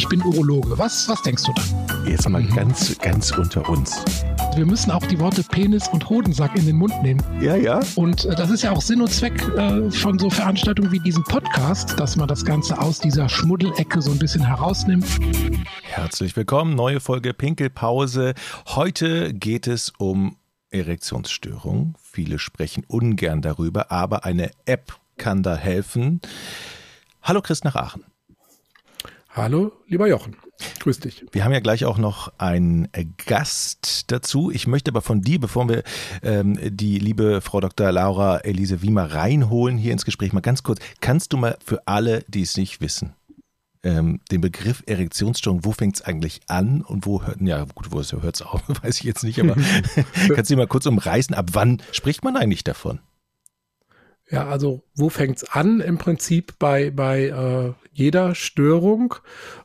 ich bin Urologe. Was, was denkst du dann? Jetzt mal ganz, ganz unter uns. Wir müssen auch die Worte Penis und Hodensack in den Mund nehmen. Ja, ja. Und äh, das ist ja auch Sinn und Zweck äh, von so Veranstaltungen wie diesem Podcast, dass man das Ganze aus dieser Schmuddelecke so ein bisschen herausnimmt. Herzlich willkommen, neue Folge Pinkelpause. Heute geht es um Erektionsstörung. Viele sprechen ungern darüber, aber eine App kann da helfen. Hallo Chris nach Aachen. Hallo, lieber Jochen. Grüß dich. Wir haben ja gleich auch noch einen Gast dazu. Ich möchte aber von dir, bevor wir ähm, die liebe Frau Dr. Laura Elise Wiemer reinholen hier ins Gespräch, mal ganz kurz, kannst du mal für alle, die es nicht wissen, ähm, den Begriff Erektionsstörung, wo fängt es eigentlich an und wo hört, ja gut, wo hört es auf, weiß ich jetzt nicht, aber kannst du mal kurz umreißen, ab wann spricht man eigentlich davon? Ja, also wo fängt's an? Im Prinzip bei, bei äh, jeder Störung,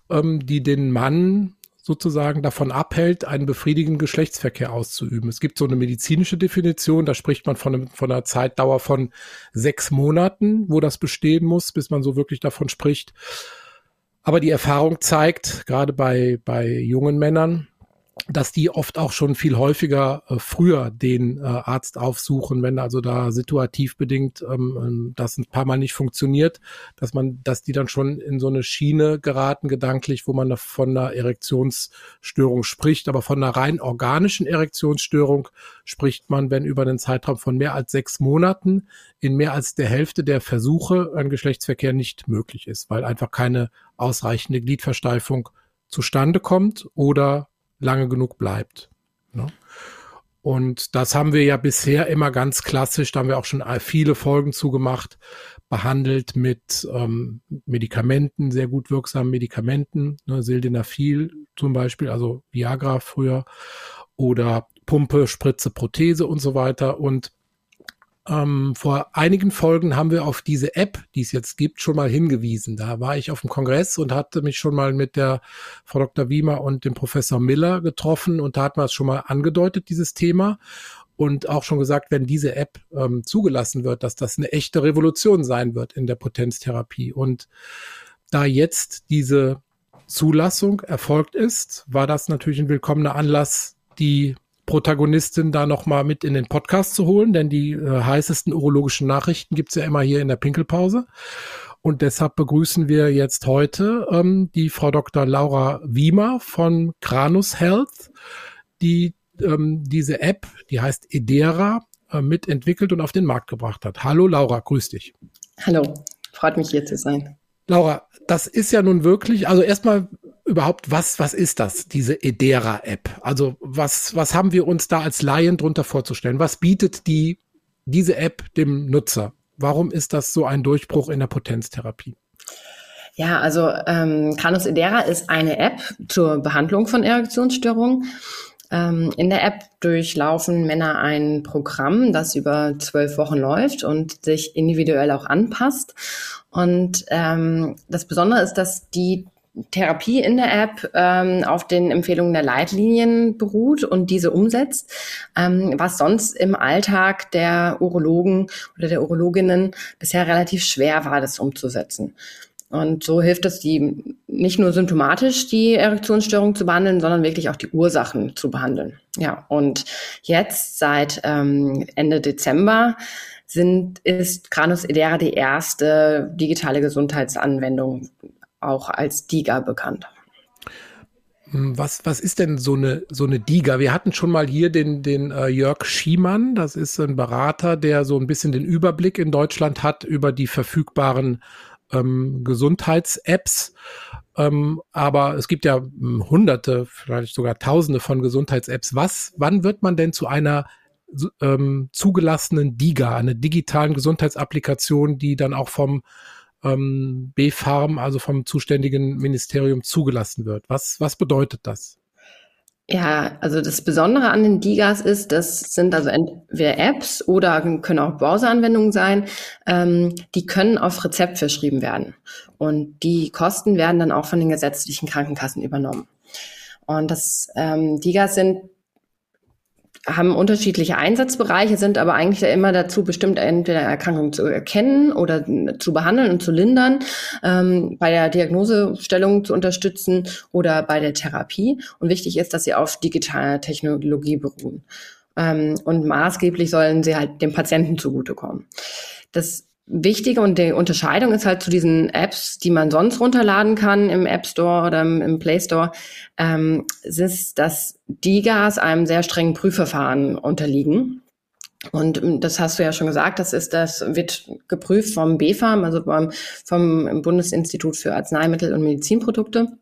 ähm, die den Mann sozusagen davon abhält, einen befriedigenden Geschlechtsverkehr auszuüben. Es gibt so eine medizinische Definition, da spricht man von, einem, von einer Zeitdauer von sechs Monaten, wo das bestehen muss, bis man so wirklich davon spricht. Aber die Erfahrung zeigt, gerade bei, bei jungen Männern, dass die oft auch schon viel häufiger äh, früher den äh, Arzt aufsuchen, wenn also da situativ bedingt ähm, ähm, das ein paar Mal nicht funktioniert, dass man, dass die dann schon in so eine Schiene geraten, gedanklich, wo man von einer Erektionsstörung spricht, aber von einer rein organischen Erektionsstörung spricht man, wenn über einen Zeitraum von mehr als sechs Monaten in mehr als der Hälfte der Versuche ein Geschlechtsverkehr nicht möglich ist, weil einfach keine ausreichende Gliedversteifung zustande kommt oder lange genug bleibt. Ne? Und das haben wir ja bisher immer ganz klassisch, da haben wir auch schon viele Folgen zugemacht, behandelt mit ähm, Medikamenten, sehr gut wirksamen Medikamenten, ne, Sildenafil zum Beispiel, also Viagra früher, oder Pumpe, Spritze, Prothese und so weiter. Und ähm, vor einigen Folgen haben wir auf diese App, die es jetzt gibt, schon mal hingewiesen. Da war ich auf dem Kongress und hatte mich schon mal mit der Frau Dr. Wiemer und dem Professor Miller getroffen und da hat man es schon mal angedeutet, dieses Thema. Und auch schon gesagt, wenn diese App ähm, zugelassen wird, dass das eine echte Revolution sein wird in der Potenztherapie. Und da jetzt diese Zulassung erfolgt ist, war das natürlich ein willkommener Anlass, die Protagonistin da nochmal mit in den Podcast zu holen, denn die äh, heißesten urologischen Nachrichten gibt's ja immer hier in der Pinkelpause. Und deshalb begrüßen wir jetzt heute ähm, die Frau Dr. Laura Wiemer von Kranus Health, die ähm, diese App, die heißt Edera, äh, mitentwickelt und auf den Markt gebracht hat. Hallo Laura, grüß dich. Hallo, freut mich hier zu sein. Laura, das ist ja nun wirklich, also erstmal überhaupt, was, was ist das, diese Edera-App? Also was, was haben wir uns da als Laien drunter vorzustellen? Was bietet die, diese App dem Nutzer? Warum ist das so ein Durchbruch in der Potenztherapie? Ja, also ähm, Canus Edera ist eine App zur Behandlung von Erektionsstörungen. Ähm, in der App durchlaufen Männer ein Programm, das über zwölf Wochen läuft und sich individuell auch anpasst. Und ähm, das Besondere ist, dass die Therapie in der App ähm, auf den Empfehlungen der Leitlinien beruht und diese umsetzt, ähm, was sonst im Alltag der Urologen oder der Urologinnen bisher relativ schwer war, das umzusetzen. Und so hilft es, die nicht nur symptomatisch die Erektionsstörung zu behandeln, sondern wirklich auch die Ursachen zu behandeln. Ja, und jetzt seit ähm, Ende Dezember sind, ist Granus Edera die erste digitale Gesundheitsanwendung auch als DIGA bekannt. Hm, was, was ist denn so eine, so eine DIGA? Wir hatten schon mal hier den, den äh, Jörg Schiemann. Das ist ein Berater, der so ein bisschen den Überblick in Deutschland hat über die verfügbaren ähm, Gesundheits-Apps. Ähm, aber es gibt ja hm, hunderte, vielleicht sogar tausende von Gesundheits-Apps. Was, wann wird man denn zu einer ähm, zugelassenen DIGA, einer digitalen Gesundheitsapplikation, die dann auch vom ähm, B-Farm, also vom zuständigen Ministerium zugelassen wird. Was, was bedeutet das? Ja, also das Besondere an den Digas ist, das sind also entweder Apps oder können auch Browseranwendungen sein, ähm, die können auf Rezept verschrieben werden. Und die Kosten werden dann auch von den gesetzlichen Krankenkassen übernommen. Und das ähm, Digas sind haben unterschiedliche Einsatzbereiche, sind aber eigentlich immer dazu bestimmt, entweder Erkrankungen zu erkennen oder zu behandeln und zu lindern, ähm, bei der Diagnosestellung zu unterstützen oder bei der Therapie. Und wichtig ist, dass sie auf digitaler Technologie beruhen. Ähm, und maßgeblich sollen sie halt dem Patienten zugutekommen. Das Wichtige und die Unterscheidung ist halt zu diesen Apps, die man sonst runterladen kann im App Store oder im, Play Store, ähm, ist, dass DIGAs einem sehr strengen Prüfverfahren unterliegen. Und ähm, das hast du ja schon gesagt, das ist, das wird geprüft vom BfArM, also beim, vom Bundesinstitut für Arzneimittel und Medizinprodukte.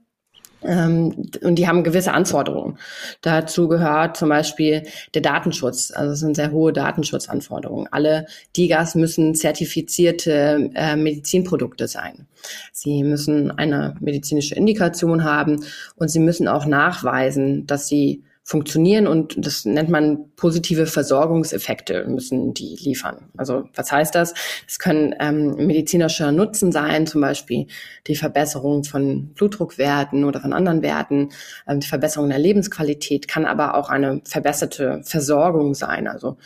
Ähm, und die haben gewisse Anforderungen. Dazu gehört zum Beispiel der Datenschutz. Also es sind sehr hohe Datenschutzanforderungen. Alle DIGAs müssen zertifizierte äh, Medizinprodukte sein. Sie müssen eine medizinische Indikation haben und sie müssen auch nachweisen, dass sie funktionieren und das nennt man positive Versorgungseffekte müssen die liefern. Also was heißt das? Es können ähm, medizinischer Nutzen sein, zum Beispiel die Verbesserung von Blutdruckwerten oder von anderen Werten, ähm, die Verbesserung der Lebensqualität, kann aber auch eine verbesserte Versorgung sein. Also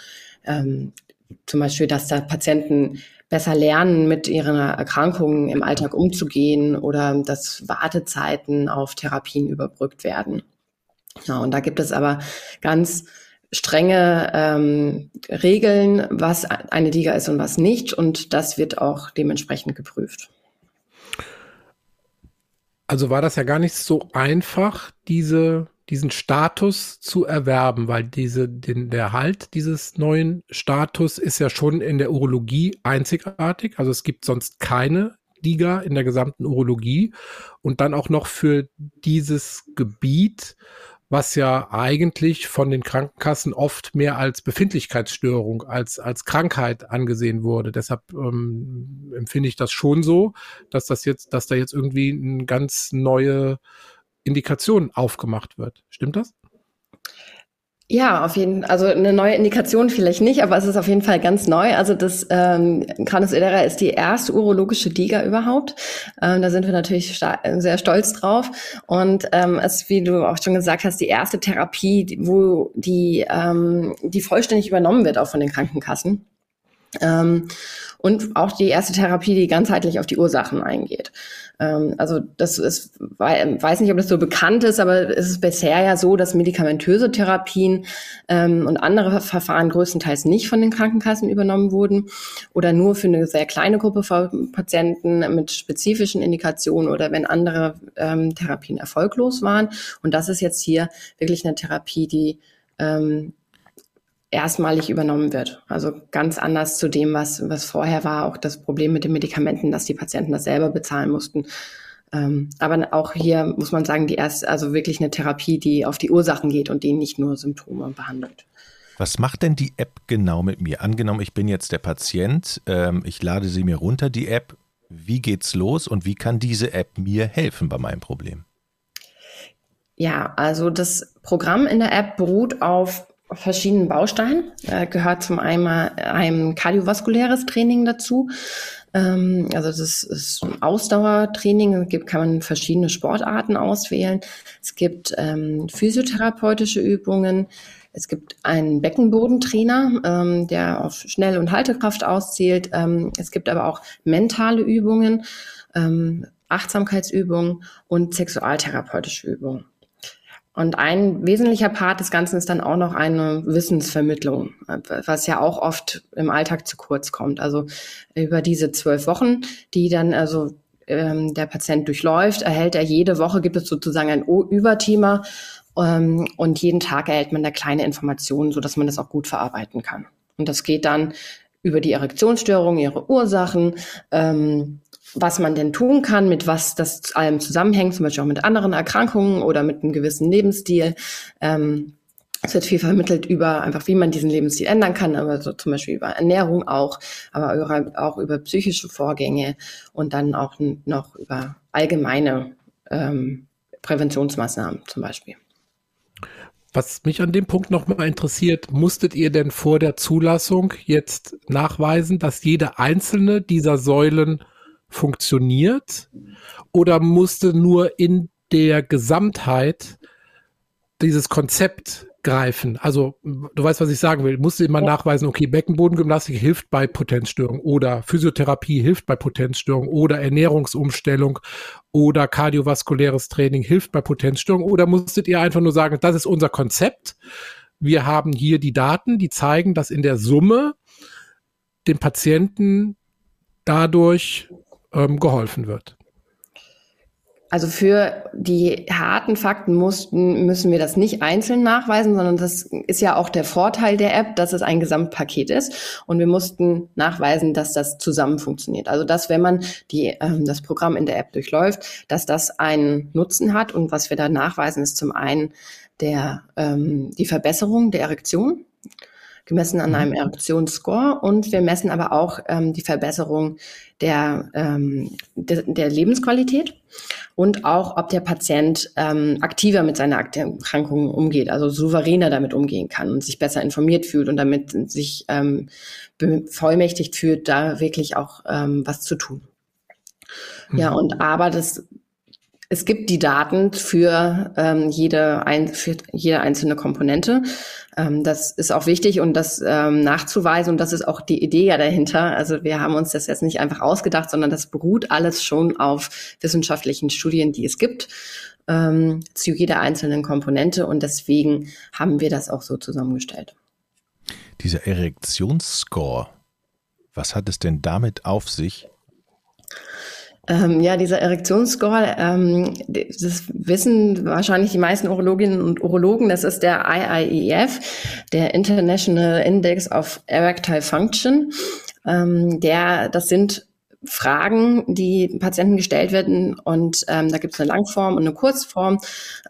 ähm, zum Beispiel, dass da Patienten besser lernen, mit ihren Erkrankungen im Alltag umzugehen oder dass Wartezeiten auf Therapien überbrückt werden. Ja, und da gibt es aber ganz strenge ähm, Regeln, was eine Liga ist und was nicht. Und das wird auch dementsprechend geprüft. Also war das ja gar nicht so einfach, diese, diesen Status zu erwerben, weil diese, den, der Halt dieses neuen Status ist ja schon in der Urologie einzigartig. Also es gibt sonst keine Liga in der gesamten Urologie und dann auch noch für dieses Gebiet was ja eigentlich von den Krankenkassen oft mehr als Befindlichkeitsstörung, als, als Krankheit angesehen wurde. Deshalb ähm, empfinde ich das schon so, dass das jetzt, dass da jetzt irgendwie eine ganz neue Indikation aufgemacht wird. Stimmt das? Ja, auf jeden Fall. Also eine neue Indikation vielleicht nicht, aber es ist auf jeden Fall ganz neu. Also das ähm, Canus edera ist die erste urologische Diga überhaupt. Ähm, da sind wir natürlich sehr stolz drauf. Und ähm, es, wie du auch schon gesagt hast, die erste Therapie, wo die, ähm, die vollständig übernommen wird, auch von den Krankenkassen. Ähm, und auch die erste Therapie, die ganzheitlich auf die Ursachen eingeht. Ähm, also das ist, weiß nicht, ob das so bekannt ist, aber es ist bisher ja so, dass medikamentöse Therapien ähm, und andere Verfahren größtenteils nicht von den Krankenkassen übernommen wurden oder nur für eine sehr kleine Gruppe von Patienten mit spezifischen Indikationen oder wenn andere ähm, Therapien erfolglos waren. Und das ist jetzt hier wirklich eine Therapie, die ähm, erstmalig übernommen wird. Also ganz anders zu dem, was, was vorher war. Auch das Problem mit den Medikamenten, dass die Patienten das selber bezahlen mussten. Ähm, aber auch hier muss man sagen, die erste, also wirklich eine Therapie, die auf die Ursachen geht und die nicht nur Symptome behandelt. Was macht denn die App genau mit mir? Angenommen, ich bin jetzt der Patient, ähm, ich lade sie mir runter, die App. Wie geht's los und wie kann diese App mir helfen bei meinem Problem? Ja, also das Programm in der App beruht auf verschiedenen Bausteinen. Äh, gehört zum einen ein kardiovaskuläres Training dazu. Ähm, also das ist ein Ausdauertraining. Es gibt, kann man verschiedene Sportarten auswählen. Es gibt ähm, physiotherapeutische Übungen. Es gibt einen Beckenbodentrainer, ähm, der auf Schnell- und Haltekraft auszählt. Ähm, es gibt aber auch mentale Übungen, ähm, Achtsamkeitsübungen und sexualtherapeutische Übungen. Und ein wesentlicher Part des Ganzen ist dann auch noch eine Wissensvermittlung, was ja auch oft im Alltag zu kurz kommt. Also über diese zwölf Wochen, die dann also ähm, der Patient durchläuft, erhält er jede Woche, gibt es sozusagen ein Überthema ähm, und jeden Tag erhält man da kleine Informationen, so dass man das auch gut verarbeiten kann. Und das geht dann über die Erektionsstörung, ihre Ursachen, ähm, was man denn tun kann, mit was das allem zusammenhängt, zum Beispiel auch mit anderen Erkrankungen oder mit einem gewissen Lebensstil. Ähm, es wird viel vermittelt über einfach, wie man diesen Lebensstil ändern kann, aber so zum Beispiel über Ernährung auch, aber auch über psychische Vorgänge und dann auch noch über allgemeine ähm, Präventionsmaßnahmen zum Beispiel. Was mich an dem Punkt nochmal interessiert, musstet ihr denn vor der Zulassung jetzt nachweisen, dass jede einzelne dieser Säulen funktioniert oder musste nur in der Gesamtheit dieses Konzept greifen. Also du weißt, was ich sagen will. Musst du immer ja. nachweisen, okay, Beckenbodengymnastik hilft bei Potenzstörung oder Physiotherapie hilft bei Potenzstörung oder Ernährungsumstellung oder kardiovaskuläres Training hilft bei Potenzstörung oder musstet ihr einfach nur sagen, das ist unser Konzept. Wir haben hier die Daten, die zeigen, dass in der Summe dem Patienten dadurch ähm, geholfen wird. Also für die harten Fakten mussten, müssen wir das nicht einzeln nachweisen, sondern das ist ja auch der Vorteil der App, dass es ein Gesamtpaket ist. Und wir mussten nachweisen, dass das zusammen funktioniert. Also dass, wenn man die, ähm, das Programm in der App durchläuft, dass das einen Nutzen hat. Und was wir da nachweisen, ist zum einen der, ähm, die Verbesserung der Erektion gemessen an mhm. einem Erektionsscore und wir messen aber auch ähm, die Verbesserung der, ähm, de, der Lebensqualität und auch, ob der Patient ähm, aktiver mit seiner Erkrankung umgeht, also souveräner damit umgehen kann und sich besser informiert fühlt und damit sich ähm, bevollmächtigt fühlt, da wirklich auch ähm, was zu tun. Mhm. Ja, und aber das es gibt die Daten für, ähm, jede, ein, für jede einzelne Komponente. Ähm, das ist auch wichtig und das ähm, nachzuweisen und das ist auch die Idee ja dahinter. Also wir haben uns das jetzt nicht einfach ausgedacht, sondern das beruht alles schon auf wissenschaftlichen Studien, die es gibt ähm, zu jeder einzelnen Komponente und deswegen haben wir das auch so zusammengestellt. Dieser Erektionsscore, was hat es denn damit auf sich? Ähm, ja, dieser Erektionsscore, ähm, das wissen wahrscheinlich die meisten Urologinnen und Urologen, das ist der IIEF, der International Index of Erectile Function. Ähm, der, das sind Fragen, die Patienten gestellt werden und ähm, da gibt es eine Langform und eine Kurzform.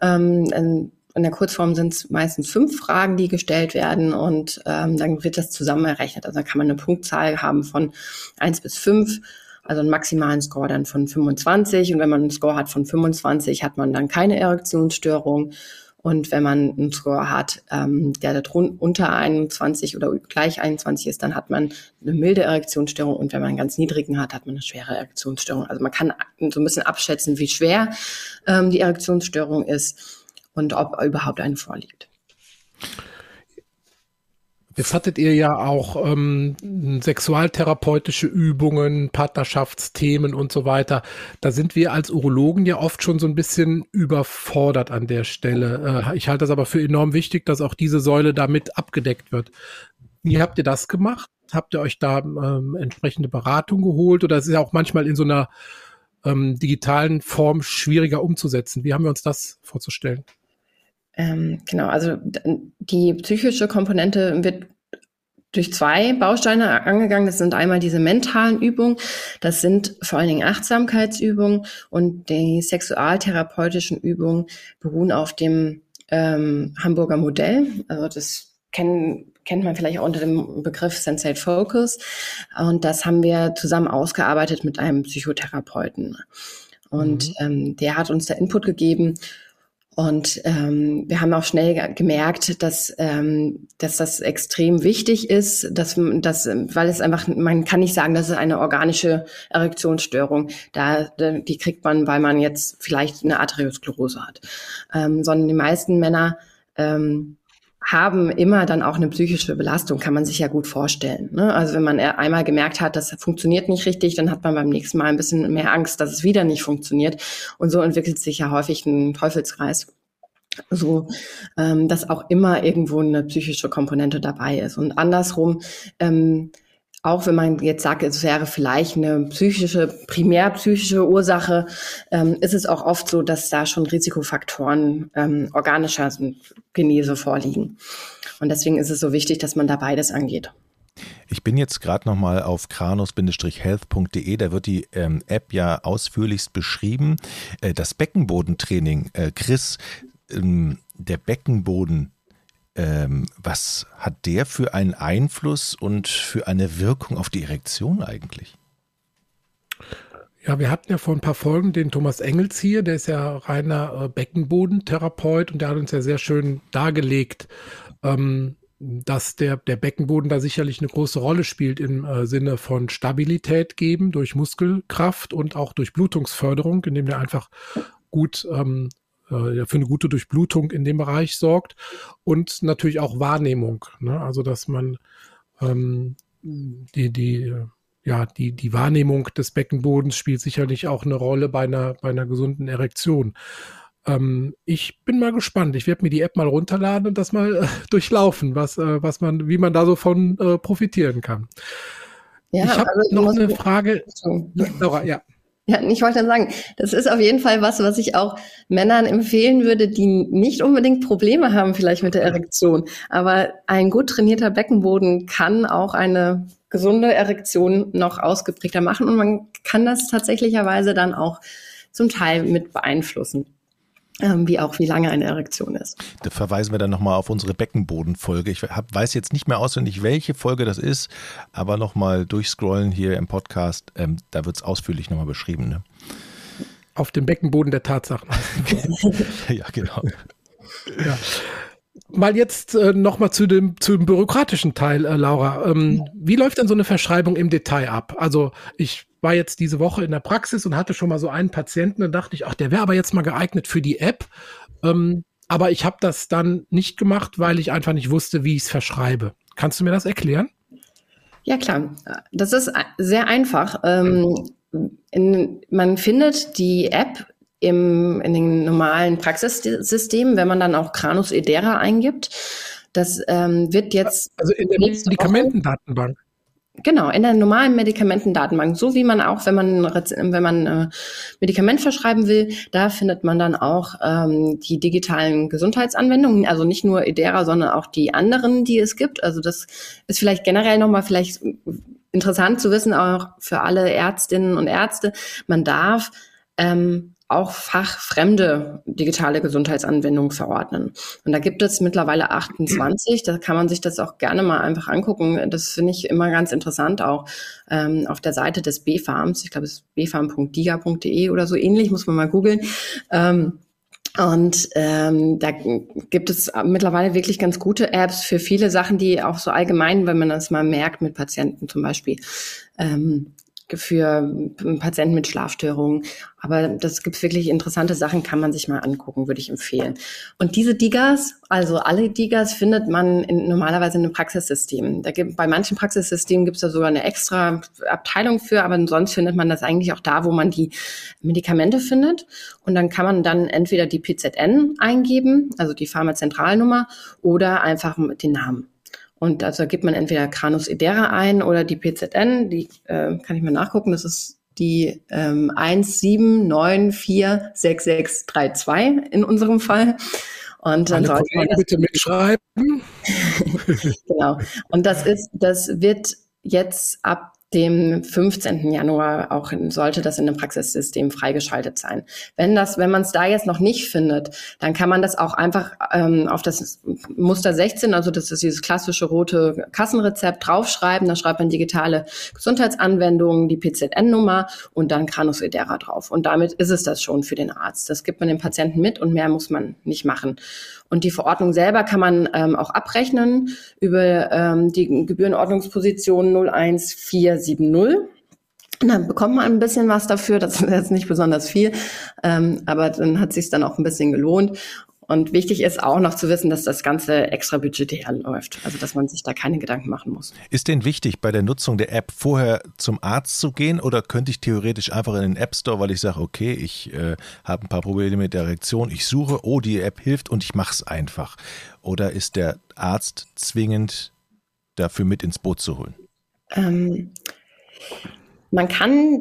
Ähm, in der Kurzform sind es meistens fünf Fragen, die gestellt werden und ähm, dann wird das zusammen errechnet. Also da kann man eine Punktzahl haben von eins bis fünf also einen maximalen Score dann von 25. Und wenn man einen Score hat von 25, hat man dann keine Erektionsstörung. Und wenn man einen Score hat, ähm, der da unter 21 oder gleich 21 ist, dann hat man eine milde Erektionsstörung. Und wenn man einen ganz niedrigen hat, hat man eine schwere Erektionsstörung. Also man kann so ein bisschen abschätzen, wie schwer ähm, die Erektionsstörung ist und ob überhaupt eine vorliegt. Jetzt hattet ihr ja auch ähm, sexualtherapeutische Übungen, Partnerschaftsthemen und so weiter. Da sind wir als Urologen ja oft schon so ein bisschen überfordert an der Stelle. Äh, ich halte das aber für enorm wichtig, dass auch diese Säule damit abgedeckt wird. Wie habt ihr das gemacht? Habt ihr euch da ähm, entsprechende Beratung geholt? Oder ist es ja auch manchmal in so einer ähm, digitalen Form schwieriger umzusetzen? Wie haben wir uns das vorzustellen? Ähm, genau, also die psychische Komponente wird durch zwei Bausteine angegangen. Das sind einmal diese mentalen Übungen, das sind vor allen Dingen Achtsamkeitsübungen und die sexualtherapeutischen Übungen beruhen auf dem ähm, Hamburger Modell. Also das kennen, kennt man vielleicht auch unter dem Begriff Sensate Focus. Und das haben wir zusammen ausgearbeitet mit einem Psychotherapeuten. Und mhm. ähm, der hat uns da Input gegeben und ähm, wir haben auch schnell gemerkt, dass, ähm, dass das extrem wichtig ist, dass, dass, weil es einfach, man kann nicht sagen, das ist eine organische Erektionsstörung. Da, die kriegt man, weil man jetzt vielleicht eine Arteriosklerose hat. Ähm, sondern die meisten Männer ähm, haben immer dann auch eine psychische Belastung, kann man sich ja gut vorstellen. Ne? Also wenn man einmal gemerkt hat, das funktioniert nicht richtig, dann hat man beim nächsten Mal ein bisschen mehr Angst, dass es wieder nicht funktioniert. Und so entwickelt sich ja häufig ein Teufelskreis. So, ähm, dass auch immer irgendwo eine psychische Komponente dabei ist. Und andersrum, ähm, auch wenn man jetzt sagt, es wäre vielleicht eine psychische, primär psychische Ursache, ähm, ist es auch oft so, dass da schon Risikofaktoren ähm, organischer Genese vorliegen. Und deswegen ist es so wichtig, dass man da beides angeht. Ich bin jetzt gerade nochmal auf kranos-health.de, da wird die ähm, App ja ausführlichst beschrieben. Äh, das Beckenbodentraining, äh, Chris, ähm, der Beckenboden ähm, was hat der für einen Einfluss und für eine Wirkung auf die Erektion eigentlich? Ja, wir hatten ja vor ein paar Folgen den Thomas Engels hier, der ist ja reiner äh, Beckenbodentherapeut und der hat uns ja sehr schön dargelegt, ähm, dass der, der Beckenboden da sicherlich eine große Rolle spielt im äh, Sinne von Stabilität geben durch Muskelkraft und auch durch Blutungsförderung, indem der einfach gut ähm, äh, für eine gute Durchblutung in dem Bereich sorgt und natürlich auch Wahrnehmung. Ne? Also dass man ähm, die, die, ja, die, die Wahrnehmung des Beckenbodens spielt sicherlich auch eine Rolle bei einer, bei einer gesunden Erektion. Ähm, ich bin mal gespannt. Ich werde mir die App mal runterladen und das mal äh, durchlaufen, was, äh, was man, wie man da so von äh, profitieren kann. Ja, ich habe also noch eine Frage. Laura, ja. Ja, ich wollte sagen, das ist auf jeden Fall was, was ich auch Männern empfehlen würde, die nicht unbedingt Probleme haben vielleicht mit der Erektion. Aber ein gut trainierter Beckenboden kann auch eine gesunde Erektion noch ausgeprägter machen und man kann das tatsächlicherweise dann auch zum Teil mit beeinflussen wie auch wie lange eine Erektion ist. Da verweisen wir dann nochmal auf unsere Beckenbodenfolge. Ich hab, weiß jetzt nicht mehr auswendig, welche Folge das ist, aber nochmal durchscrollen hier im Podcast, ähm, da wird es ausführlich nochmal beschrieben. Ne? Auf dem Beckenboden der Tatsachen. ja, genau. Ja. Mal jetzt äh, nochmal zu dem, zu dem bürokratischen Teil, äh, Laura. Ähm, wie läuft denn so eine Verschreibung im Detail ab? Also ich war jetzt diese Woche in der Praxis und hatte schon mal so einen Patienten, dann dachte ich, ach, der wäre aber jetzt mal geeignet für die App. Ähm, aber ich habe das dann nicht gemacht, weil ich einfach nicht wusste, wie ich es verschreibe. Kannst du mir das erklären? Ja, klar. Das ist sehr einfach. Ähm, in, man findet die App im, in den normalen Praxissystemen, wenn man dann auch Granus edera eingibt. Das ähm, wird jetzt. Also in der Medikamentendatenbank. Genau, in der normalen Medikamentendatenbank, so wie man auch, wenn man wenn man äh, Medikament verschreiben will, da findet man dann auch ähm, die digitalen Gesundheitsanwendungen, also nicht nur Edera, sondern auch die anderen, die es gibt. Also das ist vielleicht generell nochmal vielleicht interessant zu wissen, auch für alle Ärztinnen und Ärzte. Man darf ähm, auch fachfremde digitale Gesundheitsanwendungen verordnen. Und da gibt es mittlerweile 28, da kann man sich das auch gerne mal einfach angucken. Das finde ich immer ganz interessant, auch ähm, auf der Seite des B-Farms. Ich glaube, es ist bfarm.diga.de oder so ähnlich, muss man mal googeln. Ähm, und ähm, da gibt es mittlerweile wirklich ganz gute Apps für viele Sachen, die auch so allgemein, wenn man das mal merkt mit Patienten zum Beispiel, ähm, für Patienten mit Schlafstörungen. Aber das gibt wirklich interessante Sachen, kann man sich mal angucken, würde ich empfehlen. Und diese Digas, also alle Digas, findet man in, normalerweise in einem Praxissystem. Da gibt, bei manchen Praxissystemen gibt es da sogar eine extra Abteilung für, aber sonst findet man das eigentlich auch da, wo man die Medikamente findet. Und dann kann man dann entweder die PZN eingeben, also die Pharmazentralnummer, oder einfach den Namen. Und also gibt man entweder Granus edera ein oder die PZN, die äh, kann ich mal nachgucken, das ist die ähm, 17946632 in unserem Fall. Und dann sollte man das bitte mitschreiben. genau. Und das ist, das wird jetzt ab dem 15. Januar auch sollte das in dem Praxissystem freigeschaltet sein. Wenn das, wenn man es da jetzt noch nicht findet, dann kann man das auch einfach ähm, auf das Muster 16, also das ist dieses klassische rote Kassenrezept, draufschreiben. Da schreibt man digitale Gesundheitsanwendungen, die PZN-Nummer und dann Granus edera drauf. Und damit ist es das schon für den Arzt. Das gibt man dem Patienten mit und mehr muss man nicht machen. Und die Verordnung selber kann man ähm, auch abrechnen über ähm, die Gebührenordnungsposition 01470. Und dann bekommt man ein bisschen was dafür. Das ist jetzt nicht besonders viel, ähm, aber dann hat sich dann auch ein bisschen gelohnt. Und wichtig ist auch noch zu wissen, dass das Ganze extra budgetär läuft, also dass man sich da keine Gedanken machen muss. Ist denn wichtig, bei der Nutzung der App vorher zum Arzt zu gehen oder könnte ich theoretisch einfach in den App Store, weil ich sage, okay, ich äh, habe ein paar Probleme mit der Erektion, ich suche, oh, die App hilft und ich mache es einfach? Oder ist der Arzt zwingend dafür mit ins Boot zu holen? Ähm, man kann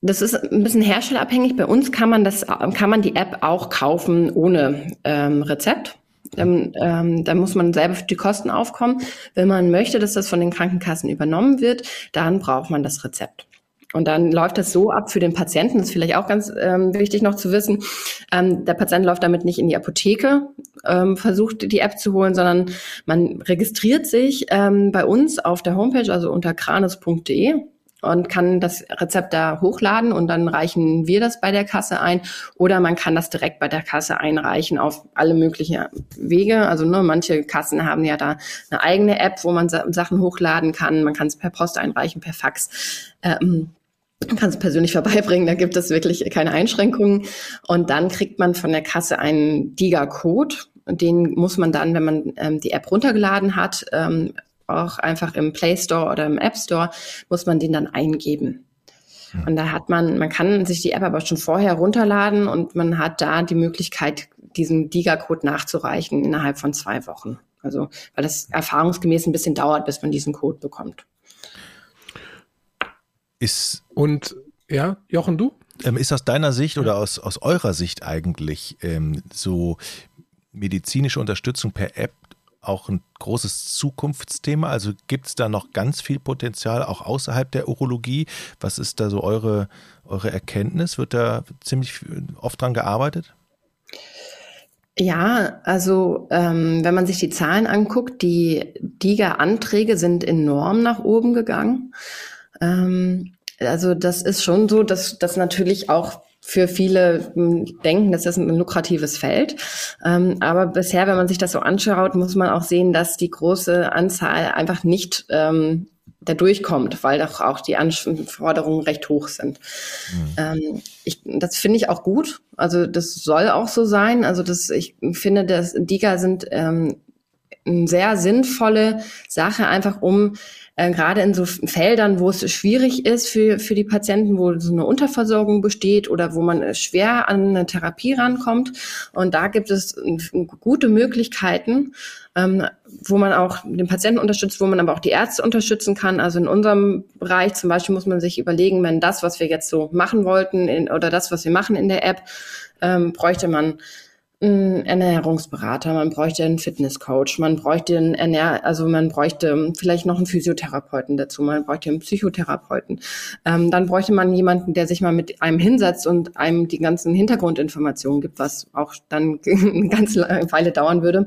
das ist ein bisschen herstellerabhängig. Bei uns kann man das, kann man die App auch kaufen ohne ähm, Rezept. Dann, ähm, dann muss man selber für die Kosten aufkommen. Wenn man möchte, dass das von den Krankenkassen übernommen wird, dann braucht man das Rezept. Und dann läuft das so ab für den Patienten, das ist vielleicht auch ganz ähm, wichtig noch zu wissen. Ähm, der Patient läuft damit nicht in die Apotheke, ähm, versucht die App zu holen, sondern man registriert sich ähm, bei uns auf der Homepage, also unter kranes.de und kann das Rezept da hochladen und dann reichen wir das bei der Kasse ein oder man kann das direkt bei der Kasse einreichen auf alle möglichen Wege. Also ne, manche Kassen haben ja da eine eigene App, wo man Sachen hochladen kann. Man kann es per Post einreichen, per Fax. Ähm, kann es persönlich vorbeibringen, da gibt es wirklich keine Einschränkungen. Und dann kriegt man von der Kasse einen DIGA-Code. Den muss man dann, wenn man ähm, die App runtergeladen hat, ähm, auch einfach im Play Store oder im App Store, muss man den dann eingeben. Und da hat man, man kann sich die App aber schon vorher runterladen und man hat da die Möglichkeit, diesen DIGA-Code nachzureichen innerhalb von zwei Wochen. Also, weil das erfahrungsgemäß ein bisschen dauert, bis man diesen Code bekommt. Ist und ja, Jochen, du? Ähm, ist aus deiner Sicht oder aus, aus eurer Sicht eigentlich ähm, so medizinische Unterstützung per App auch ein großes Zukunftsthema? Also gibt es da noch ganz viel Potenzial auch außerhalb der Urologie? Was ist da so eure, eure Erkenntnis? Wird da ziemlich oft dran gearbeitet? Ja, also ähm, wenn man sich die Zahlen anguckt, die DIGA-Anträge sind enorm nach oben gegangen. Ähm, also das ist schon so, dass das natürlich auch für viele hm, denken, das ist ein lukratives Feld. Ähm, aber bisher, wenn man sich das so anschaut, muss man auch sehen, dass die große Anzahl einfach nicht ähm, da durchkommt, weil doch auch die Anforderungen recht hoch sind. Mhm. Ähm, ich, das finde ich auch gut. Also das soll auch so sein. Also das, ich finde, dass DIGA sind ähm, sehr sinnvolle Sache, einfach um äh, gerade in so Feldern, wo es schwierig ist für, für die Patienten, wo so eine Unterversorgung besteht oder wo man schwer an eine Therapie rankommt. Und da gibt es gute Möglichkeiten, ähm, wo man auch den Patienten unterstützt, wo man aber auch die Ärzte unterstützen kann. Also in unserem Bereich zum Beispiel muss man sich überlegen, wenn das, was wir jetzt so machen wollten in, oder das, was wir machen in der App, ähm, bräuchte man ein Ernährungsberater, man bräuchte einen Fitnesscoach, man bräuchte einen Ernähr also man bräuchte vielleicht noch einen Physiotherapeuten dazu, man bräuchte einen Psychotherapeuten. Ähm, dann bräuchte man jemanden, der sich mal mit einem hinsetzt und einem die ganzen Hintergrundinformationen gibt, was auch dann eine ganze Weile dauern würde.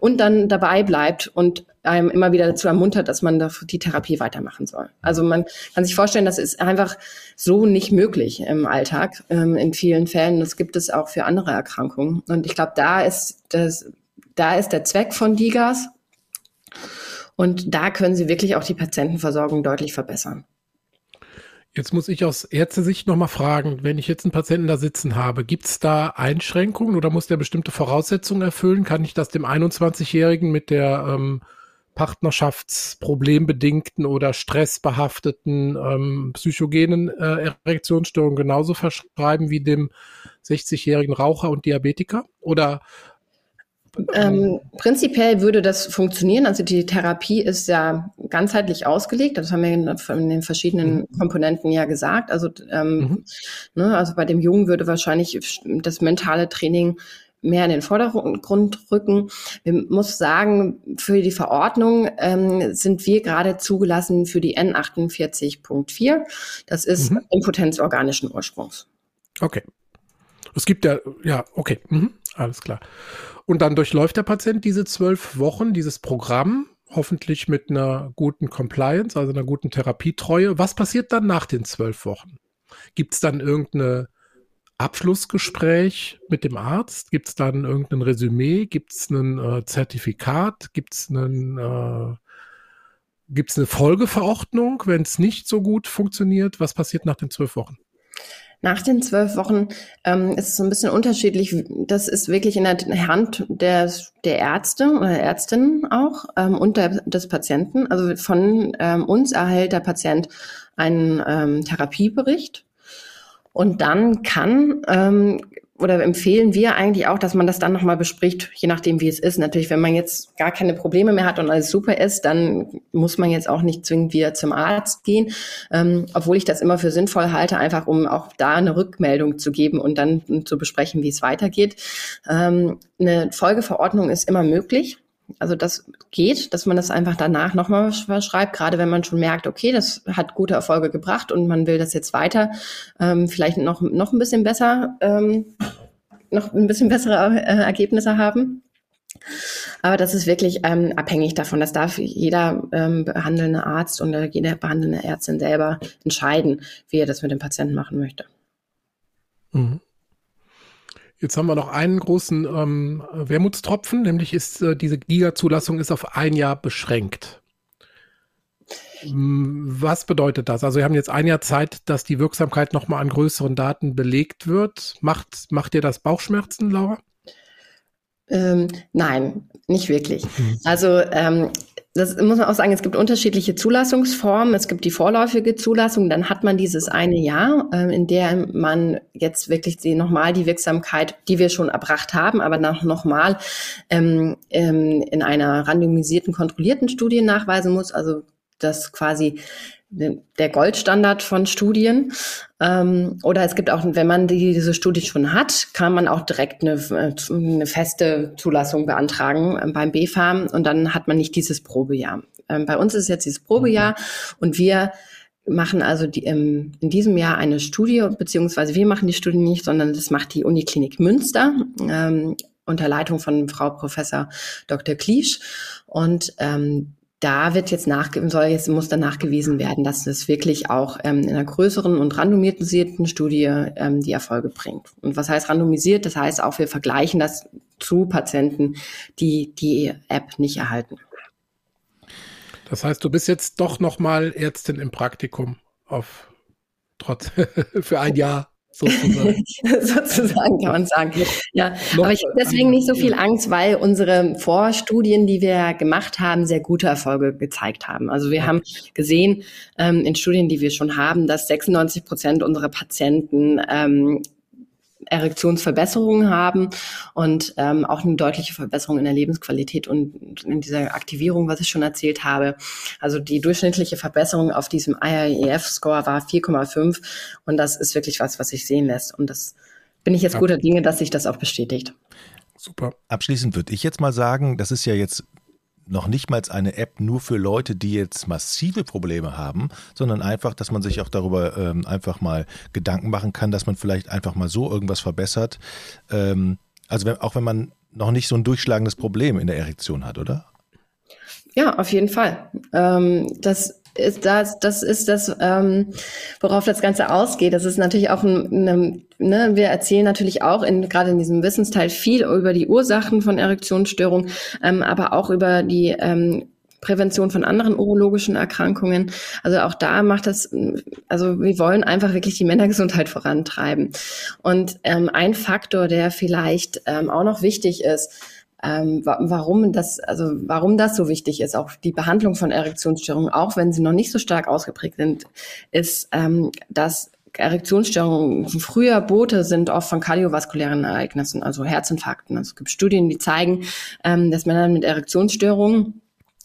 Und dann dabei bleibt und einem immer wieder dazu ermuntert, dass man die Therapie weitermachen soll. Also man kann sich vorstellen, das ist einfach so nicht möglich im Alltag ähm, in vielen Fällen. Das gibt es auch für andere Erkrankungen. Und ich glaube, da ist das, da ist der Zweck von Digas. Und da können sie wirklich auch die Patientenversorgung deutlich verbessern. Jetzt muss ich aus Ärztesicht nochmal fragen, wenn ich jetzt einen Patienten da sitzen habe, gibt es da Einschränkungen oder muss der bestimmte Voraussetzungen erfüllen? Kann ich das dem 21-Jährigen mit der ähm, partnerschaftsproblembedingten oder stressbehafteten ähm, psychogenen äh, Erektionsstörungen genauso verschreiben wie dem 60-jährigen Raucher und Diabetiker? Oder ähm, prinzipiell würde das funktionieren. Also die Therapie ist ja ganzheitlich ausgelegt. Das haben wir in, in den verschiedenen mhm. Komponenten ja gesagt. Also, ähm, mhm. ne, also bei dem Jungen würde wahrscheinlich das mentale Training mehr in den Vordergrund rücken. Wir muss sagen, für die Verordnung ähm, sind wir gerade zugelassen für die N48.4. Das ist mhm. Impotenz organischen Ursprungs. Okay. Es gibt ja, ja, okay, mhm. alles klar. Und dann durchläuft der Patient diese zwölf Wochen, dieses Programm, hoffentlich mit einer guten Compliance, also einer guten Therapietreue. Was passiert dann nach den zwölf Wochen? Gibt es dann irgendeine Abschlussgespräch mit dem Arzt? Gibt es dann irgendein Resümee? Gibt es ein äh, Zertifikat? Gibt es einen äh, Gibt es eine Folgeverordnung, wenn es nicht so gut funktioniert? Was passiert nach den zwölf Wochen? Nach den zwölf Wochen ähm, ist es so ein bisschen unterschiedlich. Das ist wirklich in der Hand der, der Ärzte oder Ärztinnen auch ähm, und der, des Patienten. Also von ähm, uns erhält der Patient einen ähm, Therapiebericht und dann kann ähm, oder empfehlen wir eigentlich auch, dass man das dann nochmal bespricht, je nachdem, wie es ist. Natürlich, wenn man jetzt gar keine Probleme mehr hat und alles super ist, dann muss man jetzt auch nicht zwingend wieder zum Arzt gehen. Ähm, obwohl ich das immer für sinnvoll halte, einfach um auch da eine Rückmeldung zu geben und dann zu besprechen, wie es weitergeht. Ähm, eine Folgeverordnung ist immer möglich. Also das geht, dass man das einfach danach nochmal schreibt, gerade wenn man schon merkt, okay, das hat gute Erfolge gebracht und man will das jetzt weiter, ähm, vielleicht noch, noch ein bisschen besser, ähm, noch ein bisschen bessere äh, Ergebnisse haben. Aber das ist wirklich ähm, abhängig davon. Das darf jeder ähm, behandelnde Arzt und jede behandelnde Ärztin selber entscheiden, wie er das mit dem Patienten machen möchte. Mhm. Jetzt haben wir noch einen großen ähm, Wermutstropfen, nämlich ist äh, diese Giga-Zulassung ist auf ein Jahr beschränkt. Was bedeutet das? Also wir haben jetzt ein Jahr Zeit, dass die Wirksamkeit nochmal an größeren Daten belegt wird. Macht, macht dir das Bauchschmerzen, Laura? Ähm, nein, nicht wirklich. Mhm. Also ähm, das muss man auch sagen, es gibt unterschiedliche Zulassungsformen. Es gibt die vorläufige Zulassung, dann hat man dieses eine Jahr, äh, in der man jetzt wirklich nochmal die Wirksamkeit, die wir schon erbracht haben, aber noch, nochmal ähm, ähm, in einer randomisierten, kontrollierten Studie nachweisen muss. Also das quasi der Goldstandard von Studien. Ähm, oder es gibt auch, wenn man die, diese Studie schon hat, kann man auch direkt eine, eine feste Zulassung beantragen äh, beim BfArM und dann hat man nicht dieses Probejahr. Ähm, bei uns ist jetzt dieses Probejahr mhm. und wir machen also die, ähm, in diesem Jahr eine Studie, beziehungsweise wir machen die Studie nicht, sondern das macht die Uniklinik Münster ähm, unter Leitung von Frau Professor Dr. Kliesch. Und ähm, da wird jetzt nach, soll jetzt, muss dann nachgewiesen werden, dass es wirklich auch ähm, in einer größeren und randomisierten Studie ähm, die Erfolge bringt. Und was heißt randomisiert? Das heißt auch, wir vergleichen das zu Patienten, die die App nicht erhalten. Das heißt, du bist jetzt doch nochmal Ärztin im Praktikum auf trotz für ein Jahr sozusagen. sozusagen kann man sagen. Ja, aber ich habe deswegen nicht so viel Angst, weil unsere Vorstudien, die wir gemacht haben, sehr gute Erfolge gezeigt haben. Also wir haben gesehen ähm, in Studien, die wir schon haben, dass 96 Prozent unserer Patienten ähm, Erektionsverbesserungen haben und ähm, auch eine deutliche Verbesserung in der Lebensqualität und in dieser Aktivierung, was ich schon erzählt habe. Also die durchschnittliche Verbesserung auf diesem IIEF-Score war 4,5 und das ist wirklich was, was sich sehen lässt. Und das bin ich jetzt guter Dinge, dass sich das auch bestätigt. Super. Abschließend würde ich jetzt mal sagen, das ist ja jetzt noch nicht mal eine App nur für Leute, die jetzt massive Probleme haben, sondern einfach, dass man sich auch darüber ähm, einfach mal Gedanken machen kann, dass man vielleicht einfach mal so irgendwas verbessert. Ähm, also wenn, auch wenn man noch nicht so ein durchschlagendes Problem in der Erektion hat, oder? Ja, auf jeden Fall. Ähm, das ist das, das ist das, ähm, worauf das Ganze ausgeht. Das ist natürlich auch ein, eine, ne, wir erzählen natürlich auch in, gerade in diesem Wissensteil viel über die Ursachen von Erektionsstörungen, ähm, aber auch über die ähm, Prävention von anderen urologischen Erkrankungen. Also auch da macht das, also wir wollen einfach wirklich die Männergesundheit vorantreiben. Und ähm, ein Faktor, der vielleicht ähm, auch noch wichtig ist, ähm, warum das, also warum das so wichtig ist, auch die Behandlung von Erektionsstörungen, auch wenn sie noch nicht so stark ausgeprägt sind, ist, ähm, dass Erektionsstörungen früher Boote sind oft von kardiovaskulären Ereignissen, also Herzinfarkten. Also es gibt Studien, die zeigen, ähm, dass Männer mit Erektionsstörungen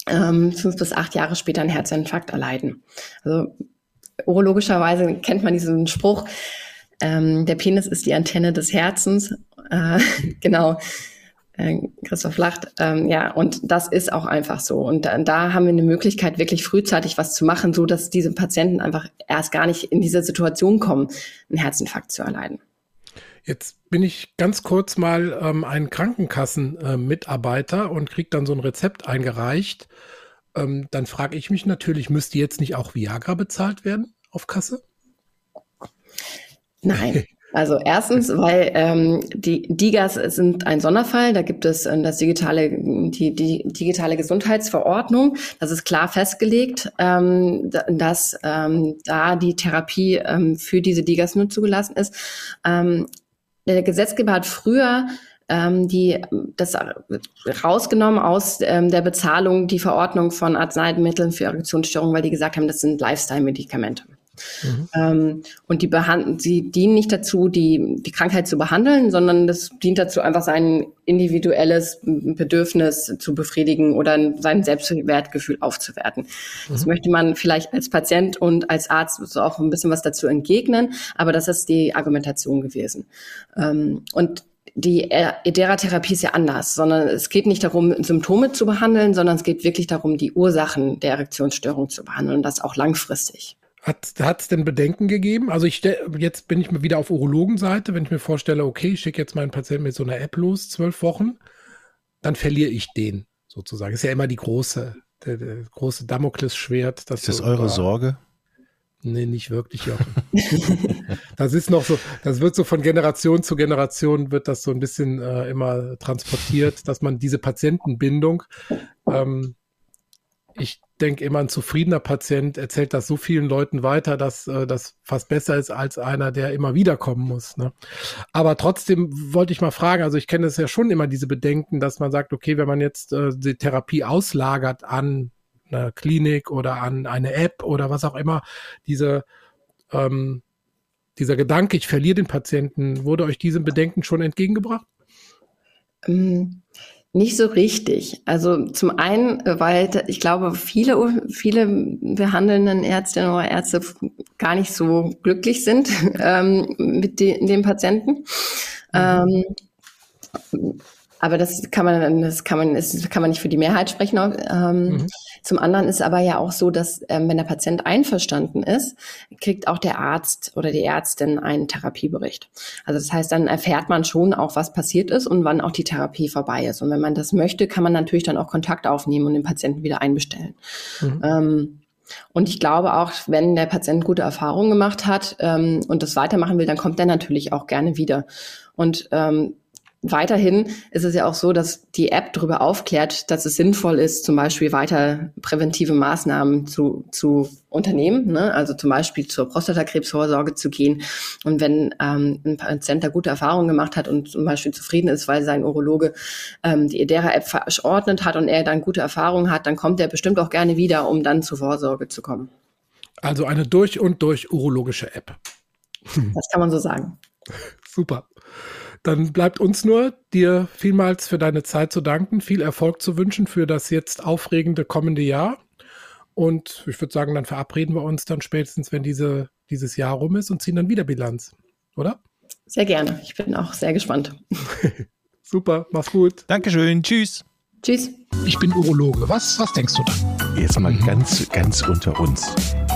ähm, fünf bis acht Jahre später einen Herzinfarkt erleiden. Also urologischerweise kennt man diesen Spruch, ähm, der Penis ist die Antenne des Herzens. Äh, genau. Äh, Christoph lacht. Ähm, ja, und das ist auch einfach so. Und da, da, haben wir eine Möglichkeit, wirklich frühzeitig was zu machen, so dass diese Patienten einfach erst gar nicht in diese Situation kommen, einen Herzinfarkt zu erleiden. Jetzt bin ich ganz kurz mal ähm, ein Krankenkassenmitarbeiter äh, und kriege dann so ein Rezept eingereicht. Ähm, dann frage ich mich natürlich, müsste jetzt nicht auch Viagra bezahlt werden auf Kasse? Nein. Also erstens, weil ähm, die DIGAs sind ein Sonderfall. Da gibt es äh, das digitale, die, die digitale Gesundheitsverordnung. Das ist klar festgelegt, ähm, dass ähm, da die Therapie ähm, für diese DIGAs nur zugelassen ist. Ähm, der Gesetzgeber hat früher ähm, die das rausgenommen aus ähm, der Bezahlung die Verordnung von Arzneimitteln für Erektionsstörungen, weil die gesagt haben, das sind Lifestyle-Medikamente. Mhm. Ähm, und die behandeln, sie dienen nicht dazu, die, die Krankheit zu behandeln, sondern das dient dazu, einfach sein individuelles Bedürfnis zu befriedigen oder sein Selbstwertgefühl aufzuwerten. Mhm. Das möchte man vielleicht als Patient und als Arzt so auch ein bisschen was dazu entgegnen, aber das ist die Argumentation gewesen. Ähm, und die Edera-Therapie ist ja anders, sondern es geht nicht darum, Symptome zu behandeln, sondern es geht wirklich darum, die Ursachen der Erektionsstörung zu behandeln und das auch langfristig. Hat es denn Bedenken gegeben? Also ich jetzt bin ich mal wieder auf Urologenseite, wenn ich mir vorstelle, okay, ich schicke jetzt meinen Patienten mit so einer App los, zwölf Wochen, dann verliere ich den sozusagen. Ist ja immer die große, der, der große Damoklesschwert. Ist das eure Sorge? Nee, nicht wirklich, Jochen. das ist noch so, das wird so von Generation zu Generation wird das so ein bisschen äh, immer transportiert, dass man diese Patientenbindung ähm, ich denke immer, ein zufriedener Patient erzählt das so vielen Leuten weiter, dass äh, das fast besser ist als einer, der immer wieder kommen muss. Ne? Aber trotzdem wollte ich mal fragen, also ich kenne es ja schon immer diese Bedenken, dass man sagt, okay, wenn man jetzt äh, die Therapie auslagert an eine Klinik oder an eine App oder was auch immer, diese ähm, dieser Gedanke, ich verliere den Patienten, wurde euch diesem Bedenken schon entgegengebracht? Ähm, nicht so richtig. Also zum einen, weil ich glaube, viele, viele behandelnden Ärztinnen oder Ärzte gar nicht so glücklich sind ähm, mit de, dem Patienten. Mhm. Ähm, aber das kann man, das kann man, das kann man nicht für die Mehrheit sprechen. Ähm, mhm. Zum anderen ist aber ja auch so, dass ähm, wenn der Patient einverstanden ist, kriegt auch der Arzt oder die Ärztin einen Therapiebericht. Also das heißt, dann erfährt man schon auch, was passiert ist und wann auch die Therapie vorbei ist. Und wenn man das möchte, kann man natürlich dann auch Kontakt aufnehmen und den Patienten wieder einbestellen. Mhm. Ähm, und ich glaube auch, wenn der Patient gute Erfahrungen gemacht hat ähm, und das weitermachen will, dann kommt er natürlich auch gerne wieder. Und ähm, weiterhin ist es ja auch so, dass die App darüber aufklärt, dass es sinnvoll ist, zum Beispiel weiter präventive Maßnahmen zu, zu unternehmen, ne? also zum Beispiel zur Prostatakrebsvorsorge zu gehen. Und wenn ähm, ein Patient da gute Erfahrungen gemacht hat und zum Beispiel zufrieden ist, weil sein Urologe ähm, die Edera-App verordnet hat und er dann gute Erfahrungen hat, dann kommt er bestimmt auch gerne wieder, um dann zur Vorsorge zu kommen. Also eine durch und durch urologische App. Das kann man so sagen. Super. Dann bleibt uns nur, dir vielmals für deine Zeit zu danken, viel Erfolg zu wünschen für das jetzt aufregende kommende Jahr. Und ich würde sagen, dann verabreden wir uns dann spätestens, wenn diese, dieses Jahr rum ist und ziehen dann wieder Bilanz, oder? Sehr gerne. Ich bin auch sehr gespannt. Super, mach's gut. Dankeschön. Tschüss. Tschüss. Ich bin Urologe. Was, was denkst du da? Jetzt mal mhm. ganz, ganz unter uns.